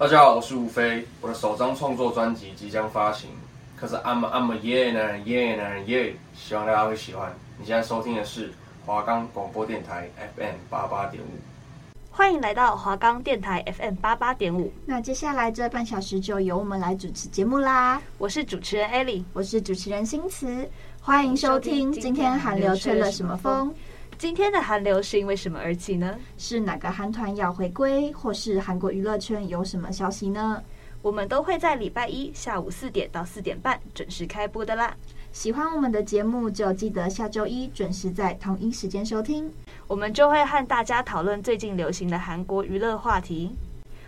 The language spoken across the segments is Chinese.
大家好，我是吴飞，我的首张创作专辑即将发行，可是 I'm a, I'm a yeah 男人 yeah 男人 yeah，希望大家会喜欢。你现在收听的是华冈广播电台 FM 八八点五，欢迎来到华冈电台 FM 八八点五。那接下来这半小时就由我们来主持节目啦。我是主持人 alie，我是主持人新慈，欢迎收听。今天韩流吹了什么风？今天的韩流是因为什么而起呢？是哪个韩团要回归，或是韩国娱乐圈有什么消息呢？我们都会在礼拜一下午四点到四点半准时开播的啦。喜欢我们的节目，就记得下周一准时在同一时间收听。我们就会和大家讨论最近流行的韩国娱乐话题。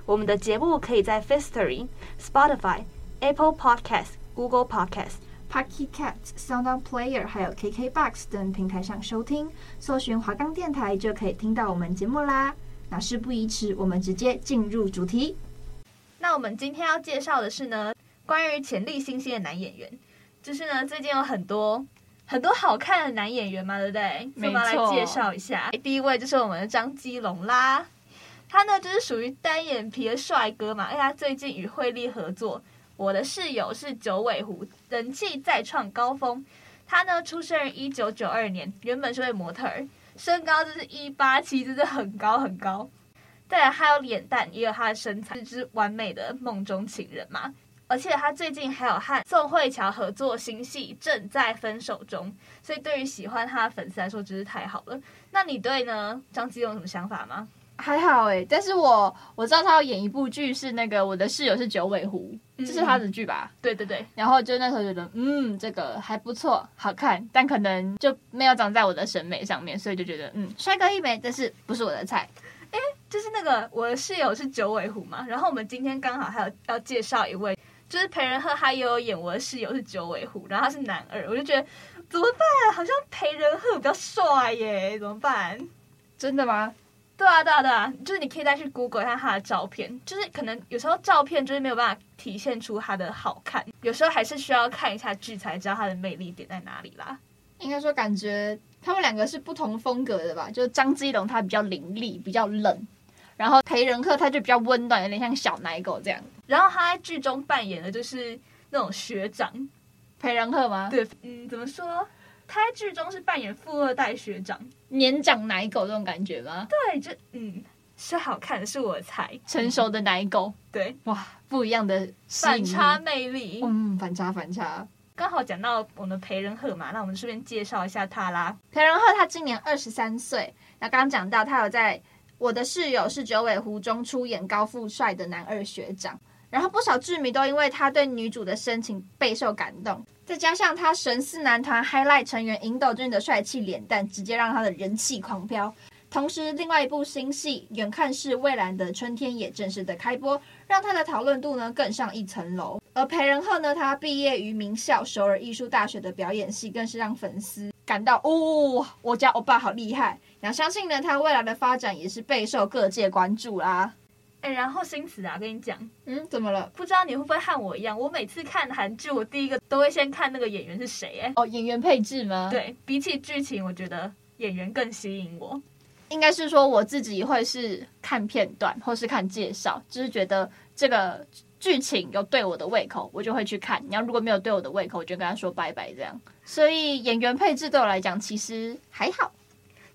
我们的节目可以在 Firstory、Spotify、Apple Podcast、Google Podcast。Pocket Cast、SoundOn Player 还有 KKBox 等平台上收听，搜寻华冈电台就可以听到我们节目啦。那事不宜迟，我们直接进入主题。那我们今天要介绍的是呢，关于潜力新星的男演员，就是呢最近有很多很多好看的男演员嘛，对不对？没错。我们来介绍一下，第一位就是我们的张基龙啦，他呢就是属于单眼皮的帅哥嘛，因为他最近与惠利合作。我的室友是九尾狐，人气再创高峰。他呢，出生于一九九二年，原本是位模特儿，身高就是一八七，真的很高很高。再来，还有脸蛋，也有他的身材，就是完美的梦中情人嘛。而且他最近还有和宋慧乔合作新戏《正在分手中》，所以对于喜欢他的粉丝来说，真是太好了。那你对呢？张基有什么想法吗？还好哎，但是我我知道他要演一部剧，是那个我的室友是九尾狐，这是他的剧吧？嗯，对对对。然后就那时候觉得，嗯，这个还不错，好看，但可能就没有长在我的审美上面，所以就觉得，嗯，帅哥一枚，但是不是我的菜。哎，就是那个我的室友是九尾狐嘛，然后我们今天刚好还有要介绍一位，就是裴仁赫，他也有演我的室友是九尾狐，然后他是男二，我就觉得怎么办？好像裴仁赫比较帅耶，怎么办？真的吗？对啊，对啊，对啊，就是你可以再去 Google 一下他的照片，就是可能有时候照片就是没有办法体现出他的好看，有时候还是需要看一下剧才知道他的魅力点在哪里啦。应该说，感觉他们两个是不同风格的吧？就是张基龙他比较凌厉，比较冷，然后裴仁赫他就比较温暖，有点像小奶狗这样。然后他在剧中扮演的就是那种学长，裴仁赫吗？对，嗯，怎么说？他在剧中是扮演富二代学长，年长奶狗这种感觉吗？对，就嗯，是好看，是我才，成熟的奶狗。对，哇，不一样的反差魅力。嗯，反差反差。刚好讲到我们裴仁赫嘛，那我们顺便介绍一下他啦。裴仁赫他今年二十三岁，那刚刚讲到他有在我的室友是九尾狐中出演高富帅的男二学长。然后不少剧迷都因为他对女主的深情备受感动，再加上他神似男团 Highlight 成员尹斗俊的帅气脸蛋，直接让他的人气狂飙。同时，另外一部新戏《远看是蔚蓝的春天》也正式的开播，让他的讨论度呢更上一层楼。而裴仁赫呢，他毕业于名校首尔艺术大学的表演系，更是让粉丝感到哦，我家欧巴好厉害。那相信呢，他未来的发展也是备受各界关注啦。哎，然后新慈啊，跟你讲，嗯，怎么了？不知道你会不会和我一样，我每次看韩剧，我第一个都会先看那个演员是谁。哎，哦，演员配置吗？对，比起剧情，我觉得演员更吸引我。应该是说我自己会是看片段或是看介绍，就是觉得这个剧情有对我的胃口，我就会去看。你要如果没有对我的胃口，我就跟他说拜拜这样。所以演员配置对我来讲其实还好。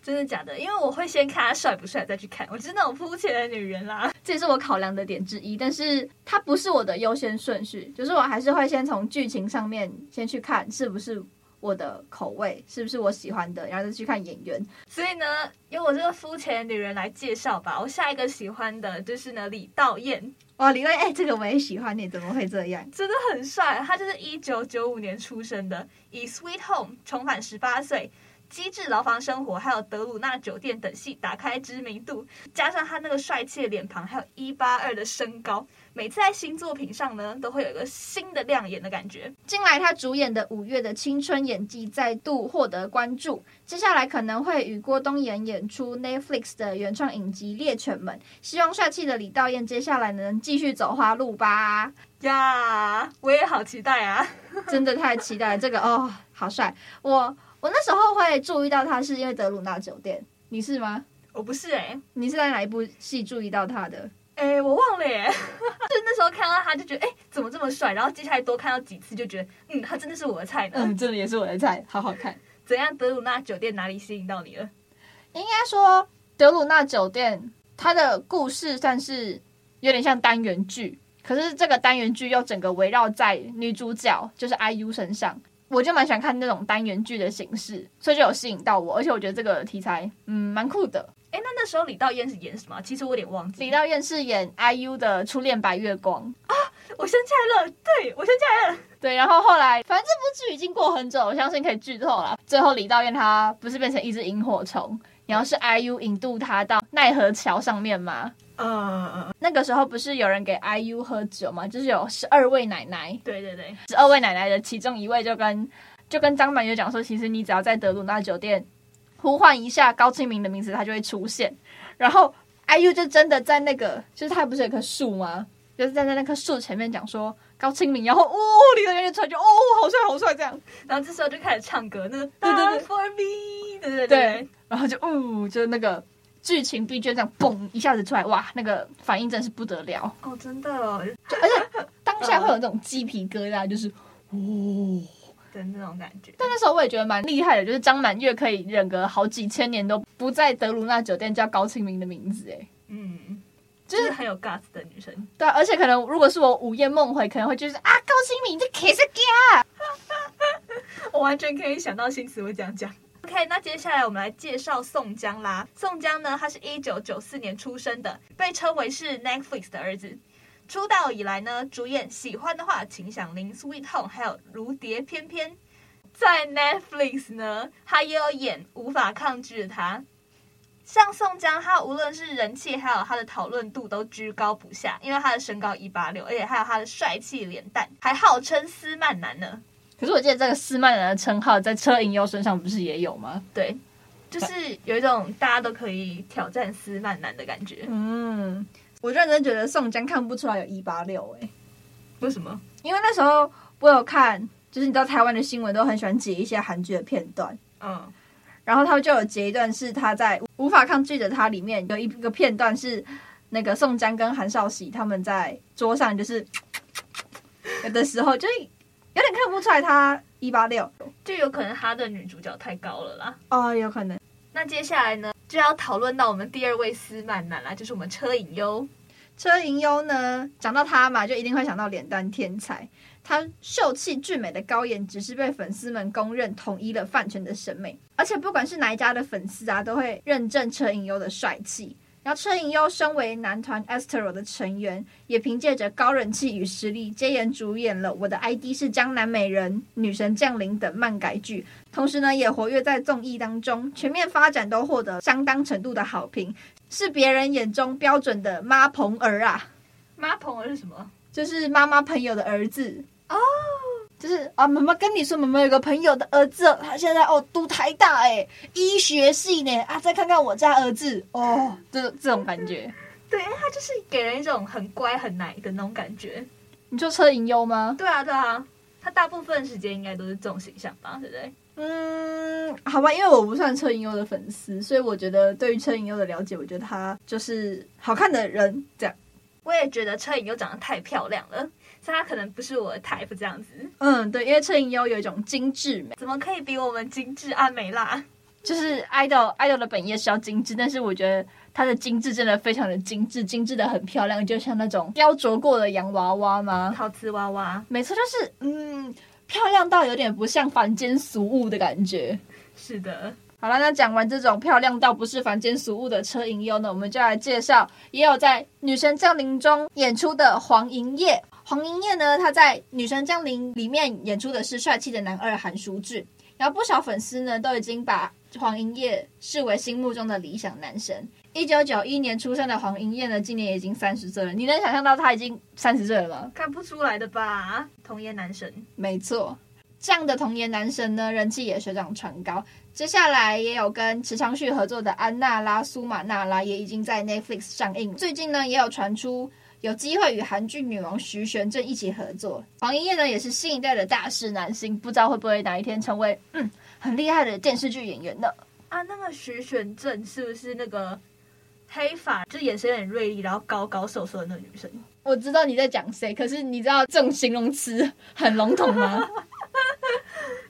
真的假的？因为我会先看他帅不帅，再去看。我就是那种肤浅的女人啦，这也是我考量的点之一。但是它不是我的优先顺序，就是我还是会先从剧情上面先去看是不是我的口味，是不是我喜欢的，然后再去看演员。所以呢，由我这个肤浅的女人来介绍吧。我下一个喜欢的就是呢李道彦。哇，李道彦，哎，这个我也喜欢。你怎么会这样？真的很帅。他就是一九九五年出生的，以《Sweet Home》重返十八岁。机智牢房生活，还有德鲁纳酒店等戏打开知名度，加上他那个帅气的脸庞，还有一八二的身高，每次在新作品上呢，都会有一个新的亮眼的感觉。近来他主演的《五月的青春》演技再度获得关注，接下来可能会与郭东延演出 Netflix 的原创影集《猎犬们》，希望帅气的李道彦接下来能继续走花路吧。呀，我也好期待啊！真的太期待这个哦，好帅我。我那时候会注意到他，是因为德鲁纳酒店。你是吗？我不是哎、欸，你是在哪一部戏注意到他的？哎、欸，我忘了耶。他就觉得哎、欸，怎么这么帅？然后接下来多看到几次，就觉得嗯，他真的是我的菜呢。嗯，真的也是我的菜，好好看。怎样？德鲁纳酒店哪里吸引到你了？应该说，德鲁纳酒店它的故事算是有点像单元剧，可是这个单元剧又整个围绕在女主角就是 IU 身上。我就蛮喜欢看那种单元剧的形式，所以就有吸引到我，而且我觉得这个题材嗯蛮酷的。哎，那那时候李道彦是演什么？其实我有点忘记。李道彦是演 IU 的初恋白月光啊，我想起来了，对，我想起来了，对。然后后来，反正这部剧已经过很久，我相信可以剧透了。最后李道嫣她不是变成一只萤火虫，然后是 IU 引渡他到奈何桥上面吗？嗯嗯嗯。那个时候不是有人给 IU 喝酒吗？就是有十二位奶奶。对对对，十二位奶奶的其中一位就跟就跟张满月讲说，其实你只要在德鲁纳酒店呼唤一下高清明的名字，他就会出现。然后 IU 就真的在那个，就是他不是有棵树吗？就是站在那棵树前面讲说高清明，然后哦，李德元就出来就哦，好帅好帅这样。然后这时候就开始唱歌，那个对对对，For me，对对对，然后就哦，就是那个剧情 BGM 这样嘣一下子出来，哇，那个反应真是不得了哦，真的，哦，就而且当下会有那种鸡皮疙瘩，就是哦。的那种感觉，但那时候我也觉得蛮厉害的，就是张满月可以忍个好几千年都不在德鲁纳酒店叫高清明的名字，哎，嗯，就是很有 guts 的女生。对，而且可能如果是我午夜梦回，可能会就是啊，高清明这 kiss g 我完全可以想到新词会这样讲。OK，那接下来我们来介绍宋江啦。宋江呢，他是一九九四年出生的，被称为是 Netflix 的儿子。出道以来呢，主演《喜欢的话请响铃》、《Sweet Home》，还有《如蝶翩翩》。在 Netflix 呢，他也有演《无法抗拒的他》。像宋江，他无论是人气还有他的讨论度都居高不下，因为他的身高一八六，而且还有他的帅气脸蛋，还号称斯曼男呢。可是我记得这个斯曼男的称号在车银优身上不是也有吗？对，就是有一种大家都可以挑战斯曼男的感觉。嗯。我认真觉得宋江看不出来有一八六哎，为什么？因为那时候我有看，就是你知道台湾的新闻都很喜欢截一些韩剧的片段，嗯，然后他们就有截一段是他在《无法抗拒的他》里面有一个片段是那个宋江跟韩少喜他们在桌上就是有 的时候就有点看不出来他一八六，就有可能他的女主角太高了啦。哦，有可能。那接下来呢，就要讨论到我们第二位斯曼男啦，就是我们车银优。车银优呢，讲到他嘛，就一定会想到脸蛋天才。他秀气俊美的高颜值是被粉丝们公认统一了饭圈的审美，而且不管是哪一家的粉丝啊，都会认证车银优的帅气。然后车银优身为男团 Astro 的成员，也凭借着高人气与实力，接演主演了《我的 ID 是江南美人》《女神降临》等漫改剧，同时呢，也活跃在综艺当中，全面发展都获得相当程度的好评，是别人眼中标准的妈朋儿啊！妈朋儿是什么？就是妈妈朋友的儿子哦。就是啊，妈妈跟你说，妈妈有个朋友的儿子，他现在哦读台大哎，医学系呢啊，再看看我家儿子哦，这这种感觉，对，他就是给人一种很乖很奶的那种感觉。你说车银优吗？对啊，对啊，他大部分时间应该都是这种形象吧，对不对？嗯，好吧，因为我不算车银优的粉丝，所以我觉得对于车银优的了解，我觉得他就是好看的人这样。我也觉得车银优长得太漂亮了。他可能不是我的 type 这样子，嗯，对，因为车银优有一种精致美，怎么可以比我们精致阿美啦？就是 idol idol 的本业是要精致，但是我觉得她的精致真的非常的精致，精致的很漂亮，就像那种雕琢过的洋娃娃吗？陶瓷娃娃，没错，就是嗯，漂亮到有点不像凡间俗物的感觉。是的，好了，那讲完这种漂亮到不是凡间俗物的车银优呢，我们就来介绍也有在《女神降临》中演出的黄营业。黄营业呢，他在《女神降临》里面演出的是帅气的男二韩书俊，然后不少粉丝呢都已经把黄营业视为心目中的理想男神。一九九一年出生的黄营业呢，今年已经三十岁了。你能想象到他已经三十岁了吗？看不出来的吧，童颜男神。没错，这样的童颜男神呢，人气也水涨船高。接下来也有跟池昌旭合作的安娜拉、苏玛娜拉也已经在 Netflix 上映。最近呢，也有传出。有机会与韩剧女王徐玄正一起合作，黄英业呢也是新一代的大势男星，不知道会不会哪一天成为嗯很厉害的电视剧演员呢？啊，那个徐玄正是不是那个黑发，就眼神很锐利，然后高高瘦瘦的那个女生？我知道你在讲谁，可是你知道这种形容词很笼统吗？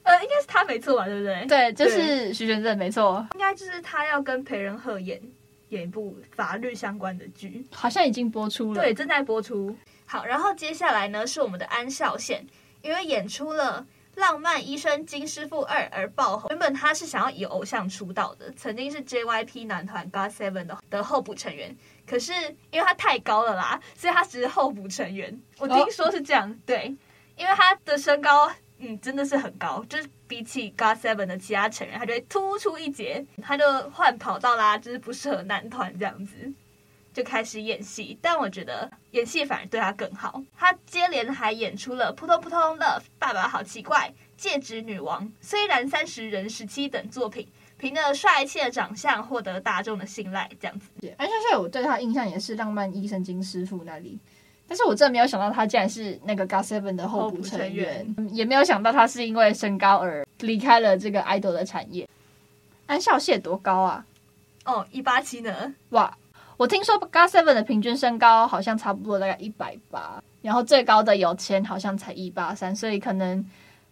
呃，应该是他没错吧，对不对？对，就是徐玄振，没错。应该就是他要跟裴仁赫演演一部法律相关的剧，好像已经播出了。对，正在播出。好，然后接下来呢是我们的安孝燮，因为演出了《浪漫医生金师傅二》而爆红。原本他是想要以偶像出道的，曾经是 JYP 男团 GOT7 的的候补成员。可是因为他太高了啦，所以他只是候补成员。我听说是这样，哦、对，因为他的身高，嗯，真的是很高，就是比起 God Seven 的其他成员，他就会突出一截。他就换跑道啦，就是不适合男团这样子，就开始演戏。但我觉得演戏反而对他更好。他接连还演出了《扑通扑通 Love》、《爸爸好奇怪》、《戒指女王》、《虽然三十人时期》等作品。凭着帅气的长相获得大众的信赖，这样子。安孝燮，我对他印象也是《浪漫医生金师傅》那里，但是我真的没有想到他竟然是那个 GOT7 的候补成员，也没有想到他是因为身高而离开了这个 idol 的产业。安孝燮多高啊？哦，一八七呢？哇，我听说 GOT7 的平均身高好像差不多大概一百八，然后最高的有千好像才一八三，所以可能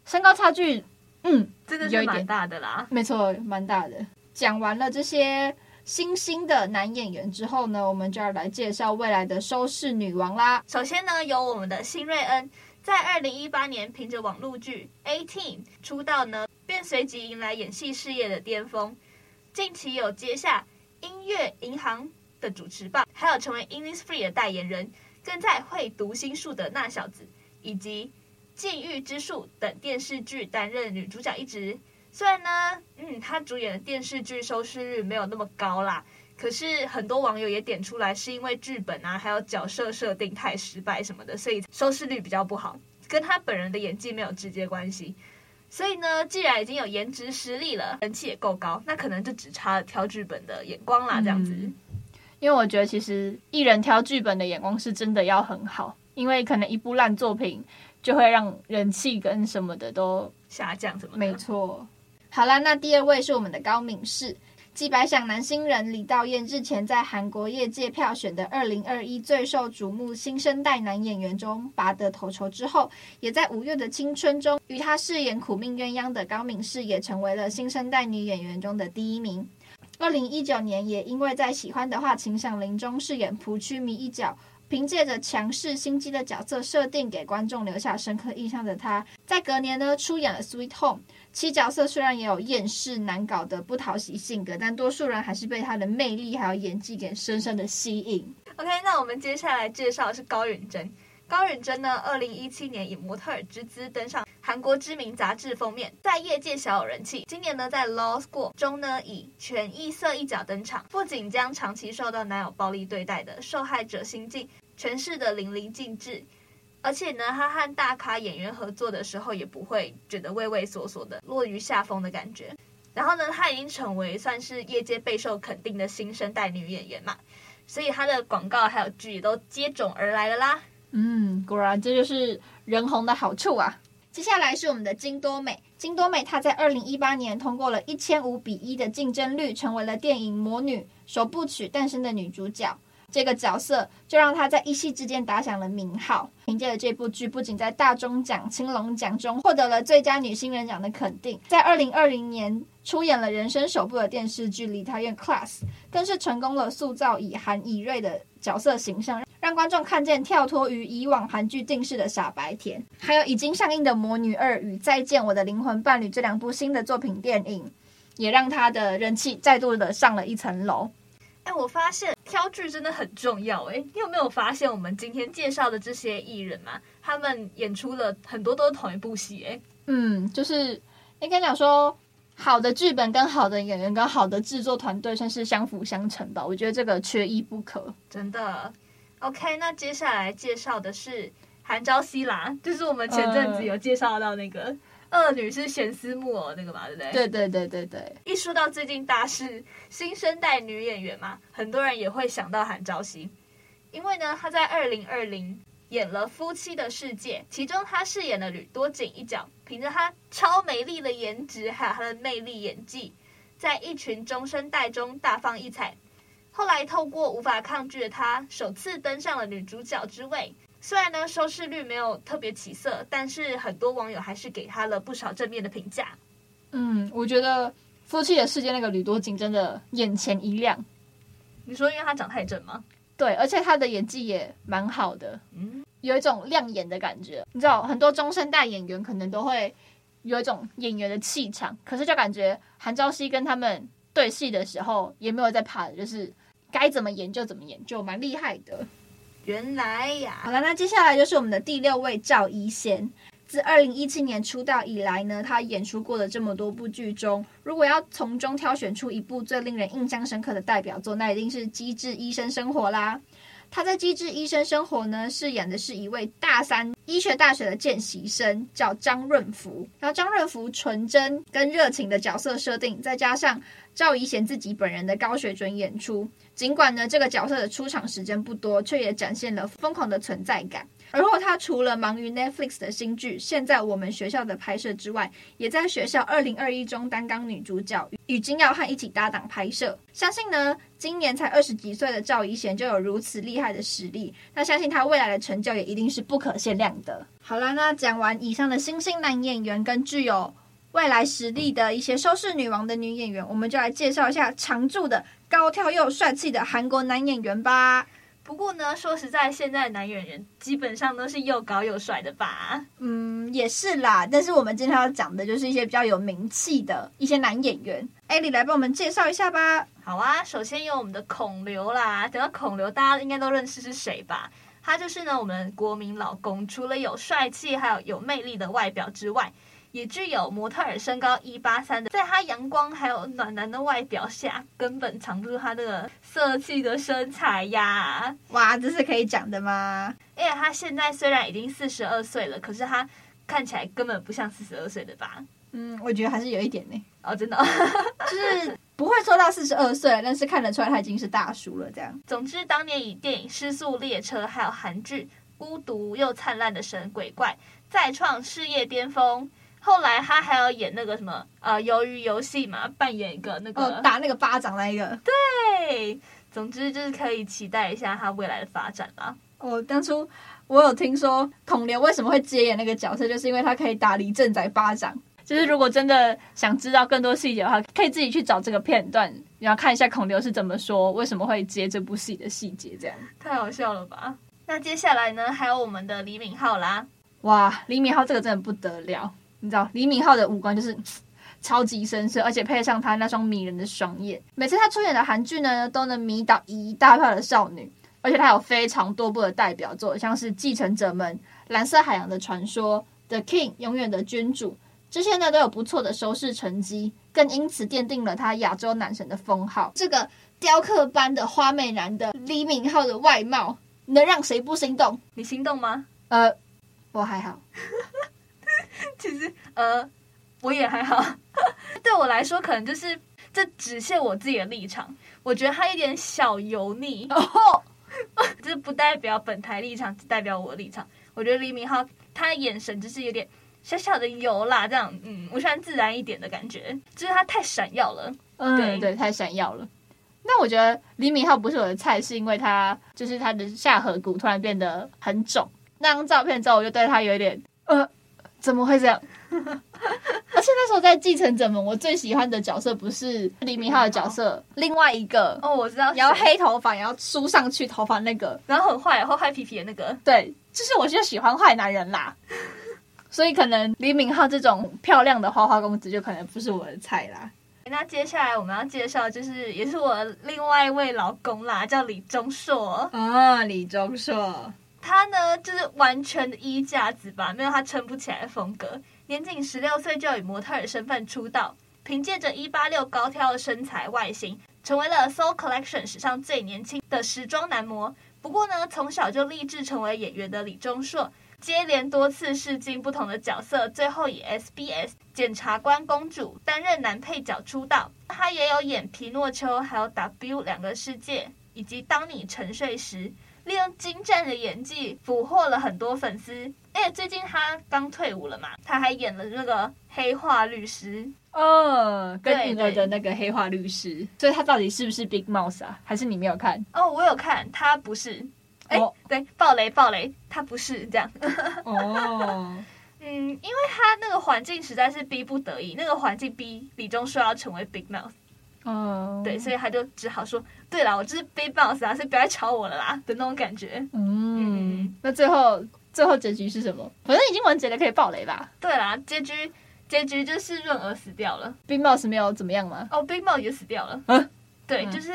身高差距。嗯，真的是蛮大的啦，没错，蛮大的。讲完了这些新兴的男演员之后呢，我们就要来介绍未来的收视女王啦。首先呢，有我们的辛瑞恩，在二零一八年凭着网络剧《A Team》出道呢，便随即迎来演戏事业的巅峰。近期有接下音乐银行的主持棒，还有成为 Innisfree 的代言人，更在会读心术的那小子以及。《禁欲之术》等电视剧担任女主角一职，虽然呢，嗯，他主演的电视剧收视率没有那么高啦，可是很多网友也点出来，是因为剧本啊，还有角色设定太失败什么的，所以收视率比较不好，跟他本人的演技没有直接关系。所以呢，既然已经有颜值实力了，人气也够高，那可能就只差了挑剧本的眼光啦，这样子。嗯，因为我觉得其实艺人挑剧本的眼光是真的要很好，因为可能一部烂作品。就会让人气跟什么的都下降，什么的？没错。好啦，那第二位是我们的高敏世，继百想男新人李道彦日前在韩国业界票选的二零二一最受瞩目新生代男演员中拔得头筹之后，也在五月的青春中与他饰演苦命鸳鸯的高敏世也成为了新生代女演员中的第一名。二零一九年也因为在喜欢的话，请响铃中饰演蒲区迷一角。凭借着强势心机的角色设定，给观众留下深刻印象的他，在隔年呢出演了《Sweet Home》。其角色虽然也有厌世难搞的不讨喜性格，但多数人还是被他的魅力还有演技给深深的吸引。OK，那我们接下来介绍的是高允贞。高允贞呢，二零一七年以模特儿之姿登上韩国知名杂志封面，在业界小有人气。今年呢，在《Law School》中呢，以全异色一角登场，不仅将长期受到男友暴力对待的受害者心境诠释得淋漓尽致，而且呢，他和大咖演员合作的时候，也不会觉得畏畏缩缩的落于下风的感觉。然后呢，他已经成为算是业界备受肯定的新生代女演员嘛，所以他的广告还有剧都接踵而来了啦。嗯，果然这就是人红的好处啊！接下来是我们的金多美，金多美她在二零一八年通过了一千五比一的竞争率，成为了电影《魔女》首部曲诞生的女主角。这个角色就让她在一夕之间打响了名号。凭借着这部剧，不仅在大钟奖、青龙奖中获得了最佳女新人奖的肯定，在二零二零年出演了人生首部的电视剧《梨泰院 Class》，更是成功了塑造以韩以瑞的角色形象。让观众看见跳脱于以往韩剧定式的傻白甜，还有已经上映的《魔女二》与《再见我的灵魂伴侣》这两部新的作品电影，也让他的人气再度的上了一层楼。哎，我发现挑剧真的很重要哎，你有没有发现我们今天介绍的这些艺人嘛？他们演出了很多都是同一部戏哎。嗯，就是应该讲说，好的剧本跟好的演员跟好的制作团队算是相辅相成吧。我觉得这个缺一不可，真的。OK，那接下来介绍的是韩朝熙啦，就是我们前阵子有介绍到那个恶女是玄思木偶那个嘛，对不对？对对对对对。一说到最近大势新生代女演员嘛，很多人也会想到韩昭熙，因为呢，她在二零二零演了《夫妻的世界》，其中她饰演了吕多景一角，凭着她超美丽的颜值还有她的魅力演技，在一群中生代中大放异彩。后来透过无法抗拒的她，首次登上了女主角之位。虽然呢收视率没有特别起色，但是很多网友还是给他了不少正面的评价。嗯，我觉得《夫妻的世界》那个吕多锦真的眼前一亮。你说因为他长太正吗？对，而且他的演技也蛮好的，嗯，有一种亮眼的感觉。你知道，很多中生代演员可能都会有一种演员的气场，可是就感觉韩昭熙跟他们对戏的时候也没有在怕，就是该怎么演就怎么演，就蛮厉害的。原来呀，好了，那接下来就是我们的第六位赵一贤。自二零一七年出道以来呢，他演出过的这么多部剧中，如果要从中挑选出一部最令人印象深刻的代表作，那一定是《机智医生生活》啦。他在《机智医生生活》呢，饰演的是一位大三医学大学的见习生，叫张润福。然后张润福纯真跟热情的角色设定，再加上赵怡贤自己本人的高水准演出，尽管呢这个角色的出场时间不多，却也展现了疯狂的存在感。而后，他除了忙于 Netflix 的新剧《现在我们学校》的拍摄之外，也在学校二零二一中担纲女主角，与金耀汉一起搭档拍摄。相信呢，今年才二十几岁的赵一贤就有如此厉害的实力，那相信他未来的成就也一定是不可限量的。好啦，那讲完以上的新兴男演员跟具有未来实力的一些收视女王的女演员，我们就来介绍一下常驻的高挑又帅气的韩国男演员吧。不过呢，说实在，现在的男演员基本上都是又高又帅的吧？嗯，也是啦。但是我们今天要讲的就是一些比较有名气的一些男演员。艾莉来帮我们介绍一下吧。好啊，首先有我们的孔刘啦。等到孔刘，大家应该都认识是谁吧？他就是呢，我们国民老公。除了有帅气，还有有魅力的外表之外，也具有模特儿身高一八三的，在他阳光还有暖男的外表下，根本藏不住他这个色气的身材呀！哇，这是可以讲的吗？哎，他现在虽然已经四十二岁了，可是他看起来根本不像四十二岁的吧？嗯，我觉得还是有一点呢。哦，真的，就是不会说到四十二岁，但是看得出来他已经是大叔了。这样，总之，当年以电影《失速列车》还有韩剧《孤独又灿烂的神鬼怪》再创事业巅峰。后来他还要演那个什么呃，鱿鱼游戏嘛，扮演一个那个、哦、打那个巴掌那一个。对，总之就是可以期待一下他未来的发展啦。我、哦、当初我有听说孔刘为什么会接演那个角色，就是因为他可以打李正宰巴掌。就是如果真的想知道更多细节的话，可以自己去找这个片段，然后看一下孔刘是怎么说，为什么会接这部戏的细节，这样太好笑了吧？那接下来呢，还有我们的李敏镐啦。哇，李敏镐这个真的不得了。你知道李敏镐的五官就是 超级深邃，而且配上他那双迷人的双眼，每次他出演的韩剧呢，都能迷倒一大票的少女。而且他有非常多部的代表作，像是《继承者们》《蓝色海洋的传说》《The King》永远的君主，这些呢都有不错的收视成绩，更因此奠定了他亚洲男神的封号。这个雕刻般的花美男的李敏镐的外貌，能让谁不心动？你心动吗？呃，我还好。其实，呃，我也还好。对我来说，可能就是这只限我自己的立场。我觉得他有点小油腻，哦，这 不代表本台立场，只代表我的立场。我觉得李敏镐他的眼神就是有点小小的油啦，这样，嗯，我喜欢自然一点的感觉，就是他太闪耀了。嗯，对对，太闪耀了。那我觉得李敏镐不是我的菜，是因为他就是他的下颌骨突然变得很肿。那张照片之后，我就对他有一点，呃。怎么会这样？而且那时候在《继承者们》，我最喜欢的角色不是李敏镐的角色，另外一个哦，我知道，然后黑头发，然后梳上去头发那个，然后很坏，然后坏皮皮的那个，对，就是我就喜欢坏男人啦。所以可能李敏镐这种漂亮的花花公子就可能不是我的菜啦。那接下来我们要介绍，就是也是我另外一位老公啦，叫李钟硕啊，李钟硕。他呢，就是完全的衣架子吧，没有他撑不起来的风格。年仅十六岁就以模特儿身份出道，凭借着一八六高挑的身材外形，成为了 Soul Collection 史上最年轻的时装男模。不过呢，从小就立志成为演员的李钟硕，接连多次试镜不同的角色，最后以 SBS 检察官公主担任男配角出道。他也有演皮诺丘，还有 W 两个世界，以及当你沉睡时。利用精湛的演技俘获了很多粉丝。而且最近他刚退伍了嘛，他还演了那个黑化律师，哦，跟女儿的那个黑化律师。所以他到底是不是 Big Mouse 啊？还是你没有看？哦，我有看，他不是。哎，哦、对，爆雷爆雷，他不是这样。哦，嗯，因为他那个环境实在是逼不得已，那个环境逼李钟硕要成为 Big Mouse。哦，对，所以他就只好说，对了，我就是 Big Mouse 啊，所以不要吵我了啦的那种感觉。嗯，嗯，那最后。最后结局是什么？反正已经完结了，可以爆雷吧？对啦，结局结局就是润儿死掉了。Big Mouse 没有怎么样吗？哦，Big Mouse 也死掉了。嗯，对，嗯、就是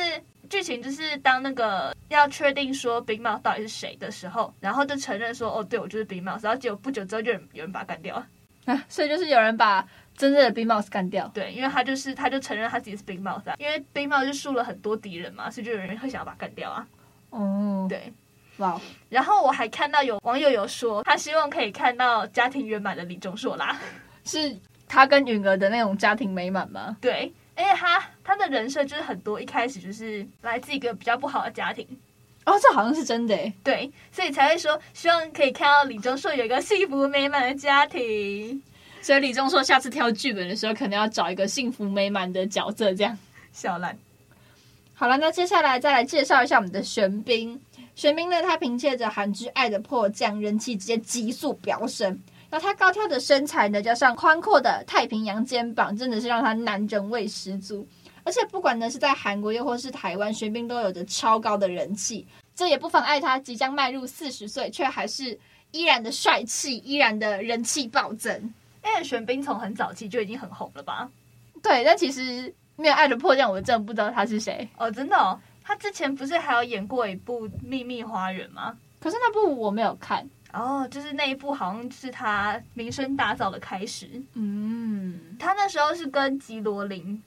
剧情就是当那个要确定说 Big Mouse 到底是谁的时候，然后就承认说哦，对我就是 Big Mouse，然后结果不久之后就有人有人把他干掉了。啊，所以就是有人把真正的 Big Mouth 干掉。对，因为他就是他就承认他自己是 Big Mouse，因为 Big Mouth 就树了很多敌人嘛，所以就有人会想要把他干掉啊。哦，对。哇！然后我还看到有网友有说，他希望可以看到家庭圆满的李钟硕啦，是他跟允儿的那种家庭美满吗？对，而且他他的人设就是很多，一开始就是来自一个比较不好的家庭。哦，这好像是真的诶。对，所以才会说希望可以看到李钟硕有一个幸福美满的家庭。所以李钟硕下次挑剧本的时候，可能要找一个幸福美满的角色，这样。小兰。好了，那接下来再来介绍一下我们的玄彬。玄彬呢，他凭借着韩剧《爱的迫降》，人气直接急速飙升。然后他高挑的身材呢，加上宽阔的太平洋肩膀，真的是让他男人味十足。而且不管呢是在韩国又或是台湾，玄彬都有着超高的人气。这也不妨碍他即将迈入四十岁，却还是依然的帅气，依然的人气暴增。因为玄彬从很早期就已经很红了吧？对，但其实没有《爱的迫降》，我真的不知道他是谁哦，真的哦。他之前不是还有演过一部《秘密花园》吗？可是那部我没有看。哦，就是那一部好像是他名声大噪的开始。嗯，他那时候是跟吉罗琳，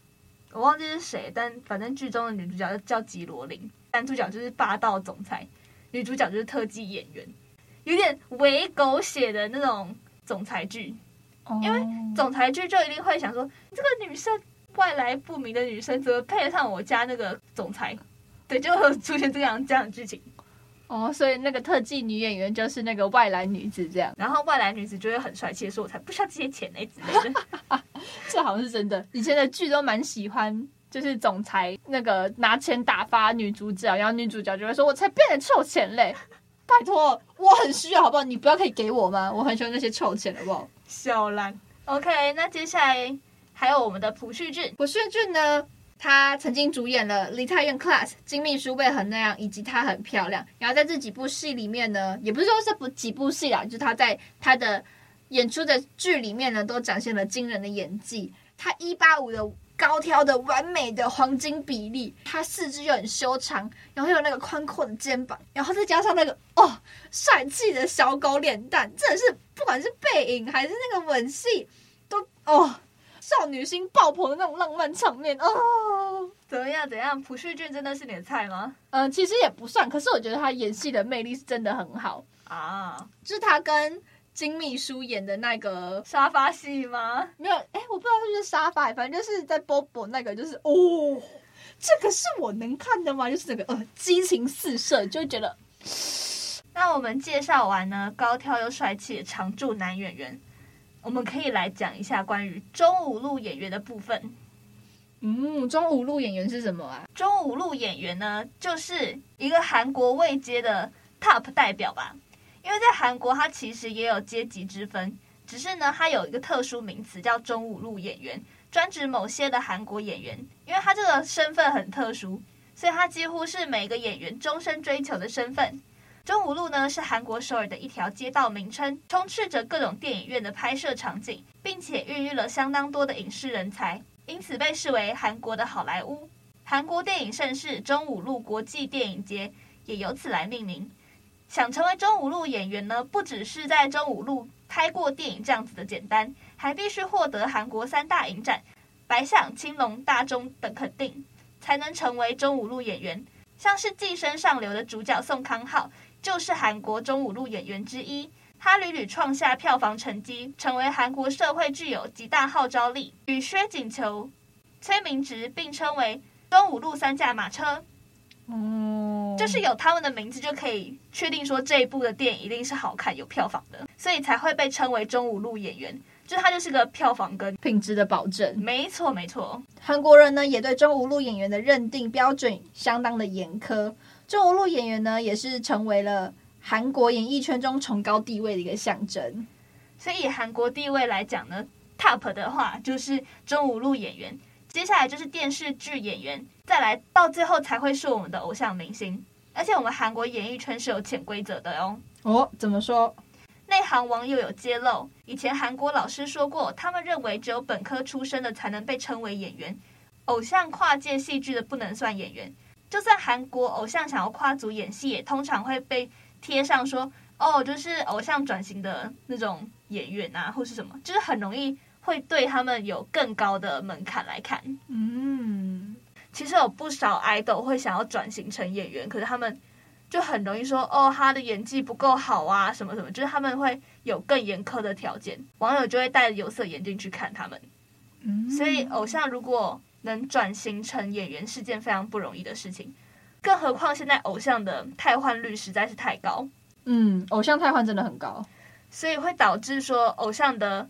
我忘记是谁，但反正剧中的女主角叫吉罗琳，男主角就是霸道总裁，女主角就是特技演员，有点伪狗血的那种总裁剧。哦，因为总裁剧就一定会想说，这个女生外来不明的女生怎么配得上我家那个总裁？对，就会出现这样这样的剧情哦，所以那个特技女演员就是那个外来女子这样，然后外来女子就会很帅气的说：“我才不需要这些钱呢之类的。”这好像是真的，以前的剧都蛮喜欢，就是总裁那个拿钱打发女主角，然后女主角就会说：“我才变得臭钱嘞，拜托，我很需要，好不好？你不要可以给我吗？我很喜欢那些臭钱，好不好？”小兰，OK，那接下来还有我们的朴叙俊，朴叙俊呢？他曾经主演了《梨泰院 Class》、《金秘书为何那样》，以及《她很漂亮》。然后在这几部戏里面呢，也不是说这部几部戏啦，就是他在他的演出的剧里面呢，都展现了惊人的演技。他一八五的高挑的完美的黄金比例，他四肢又很修长，然后又有那个宽阔的肩膀，然后再加上那个哦帅气的小狗脸蛋，真的是不管是背影还是那个吻戏，都哦。少女心爆棚的那种浪漫场面哦，怎么样？怎样？朴叙俊真的是你的菜吗？嗯，其实也不算，可是我觉得他演戏的魅力是真的很好啊。就是他跟金秘书演的那个沙发戏吗？没有，哎，我不知道是不是沙发，反正就是在波波那个，就是哦，这个是我能看的吗？就是这个呃，激情四射，就会觉得。那我们介绍完呢，高挑又帅气的常驻男演员。我们可以来讲一下关于中五路演员的部分。嗯，中五路演员是什么啊？中五路演员呢，就是一个韩国未接的 top 代表吧。因为在韩国，它其实也有阶级之分，只是呢，它有一个特殊名词叫中五路演员，专指某些的韩国演员。因为他这个身份很特殊，所以他几乎是每个演员终身追求的身份。中五路呢，是韩国首尔的一条街道名称，充斥着各种电影院的拍摄场景，并且孕育了相当多的影视人才，因此被视为韩国的好莱坞。韩国电影盛世中五路国际电影节也由此来命名。想成为中五路演员呢，不只是在中五路拍过电影这样子的简单，还必须获得韩国三大影展白象、青龙、大钟等肯定，才能成为中五路演员。像是《寄生上流》的主角宋康昊。就是韩国中五路演员之一，他屡屡创下票房成绩，成为韩国社会具有极大号召力。与薛景求、崔明植并称为中五路三驾马车。哦，就是有他们的名字就可以确定说这一部的电影一定是好看有票房的，所以才会被称为中五路演员。就它就是个票房跟品质的保证。没错，没错。韩国人呢也对中五路演员的认定标准相当的严苛。中五路演员呢也是成为了韩国演艺圈中崇高地位的一个象征。所以以韩国地位来讲呢，top 的话就是中五路演员，接下来就是电视剧演员，再来到最后才会是我们的偶像明星。而且我们韩国演艺圈是有潜规则的哦。哦，怎么说？内行网友有揭露，以前韩国老师说过，他们认为只有本科出身的才能被称为演员，偶像跨界戏剧的不能算演员。就算韩国偶像想要跨足演戏，也通常会被贴上说，哦，就是偶像转型的那种演员啊，或是什么，就是很容易会对他们有更高的门槛来看。嗯，其实有不少 idol 会想要转型成演员，可是他们。就很容易说哦，他的演技不够好啊，什么什么，就是他们会有更严苛的条件，网友就会戴着有色眼镜去看他们。嗯，所以偶像如果能转型成演员是件非常不容易的事情，更何况现在偶像的汰换率实在是太高。嗯，偶像汰换真的很高，所以会导致说偶像的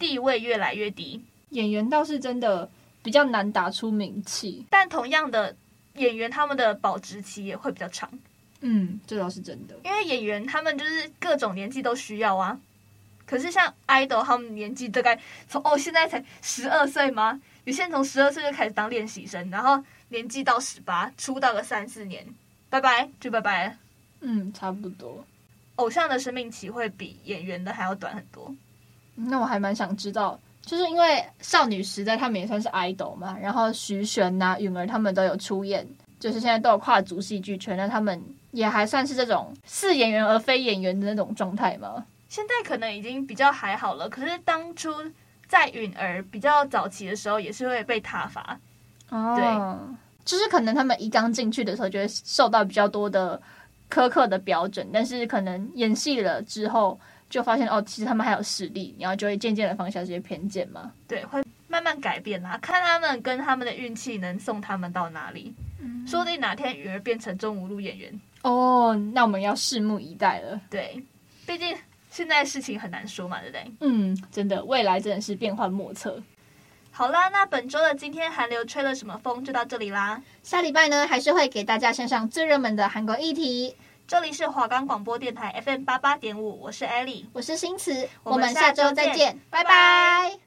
地位越来越低，演员倒是真的比较难打出名气，但同样的演员他们的保质期也会比较长。嗯，这倒是真的。因为演员他们就是各种年纪都需要啊。可是像 idol 他们年纪大概从哦现在才十二岁吗？有些人从十二岁就开始当练习生，然后年纪到十八，出道个三四年，拜拜就拜拜了。嗯，差不多。偶像的生命期会比演员的还要短很多。那我还蛮想知道，就是因为少女时代他们也算是 idol 嘛，然后徐玄呐、啊、允儿他们都有出演，就是现在都有跨足戏剧圈，那他们。也还算是这种似演员而非演员的那种状态吗？现在可能已经比较还好了。可是当初在允儿比较早期的时候，也是会被挞伐。哦，对，就是可能他们一刚进去的时候，就会受到比较多的苛刻的标准，但是可能演戏了之后，就发现哦，其实他们还有实力，然后就会渐渐的放下这些偏见嘛。对，会慢慢改变啦，看他们跟他们的运气能送他们到哪里。嗯，说不定哪天雨儿变成中五路演员。哦，那我们要拭目以待了。对，毕竟现在事情很难说嘛，对不对？嗯，真的，未来真的是变幻莫测。好啦，那本周的今天韩流吹了什么风就到这里啦。下礼拜呢，还是会给大家献上最热门的韩国议题。这里是华冈广播电台 FM 八八点五，我是艾莉，我是新慈，我们下周再见，拜拜。拜拜。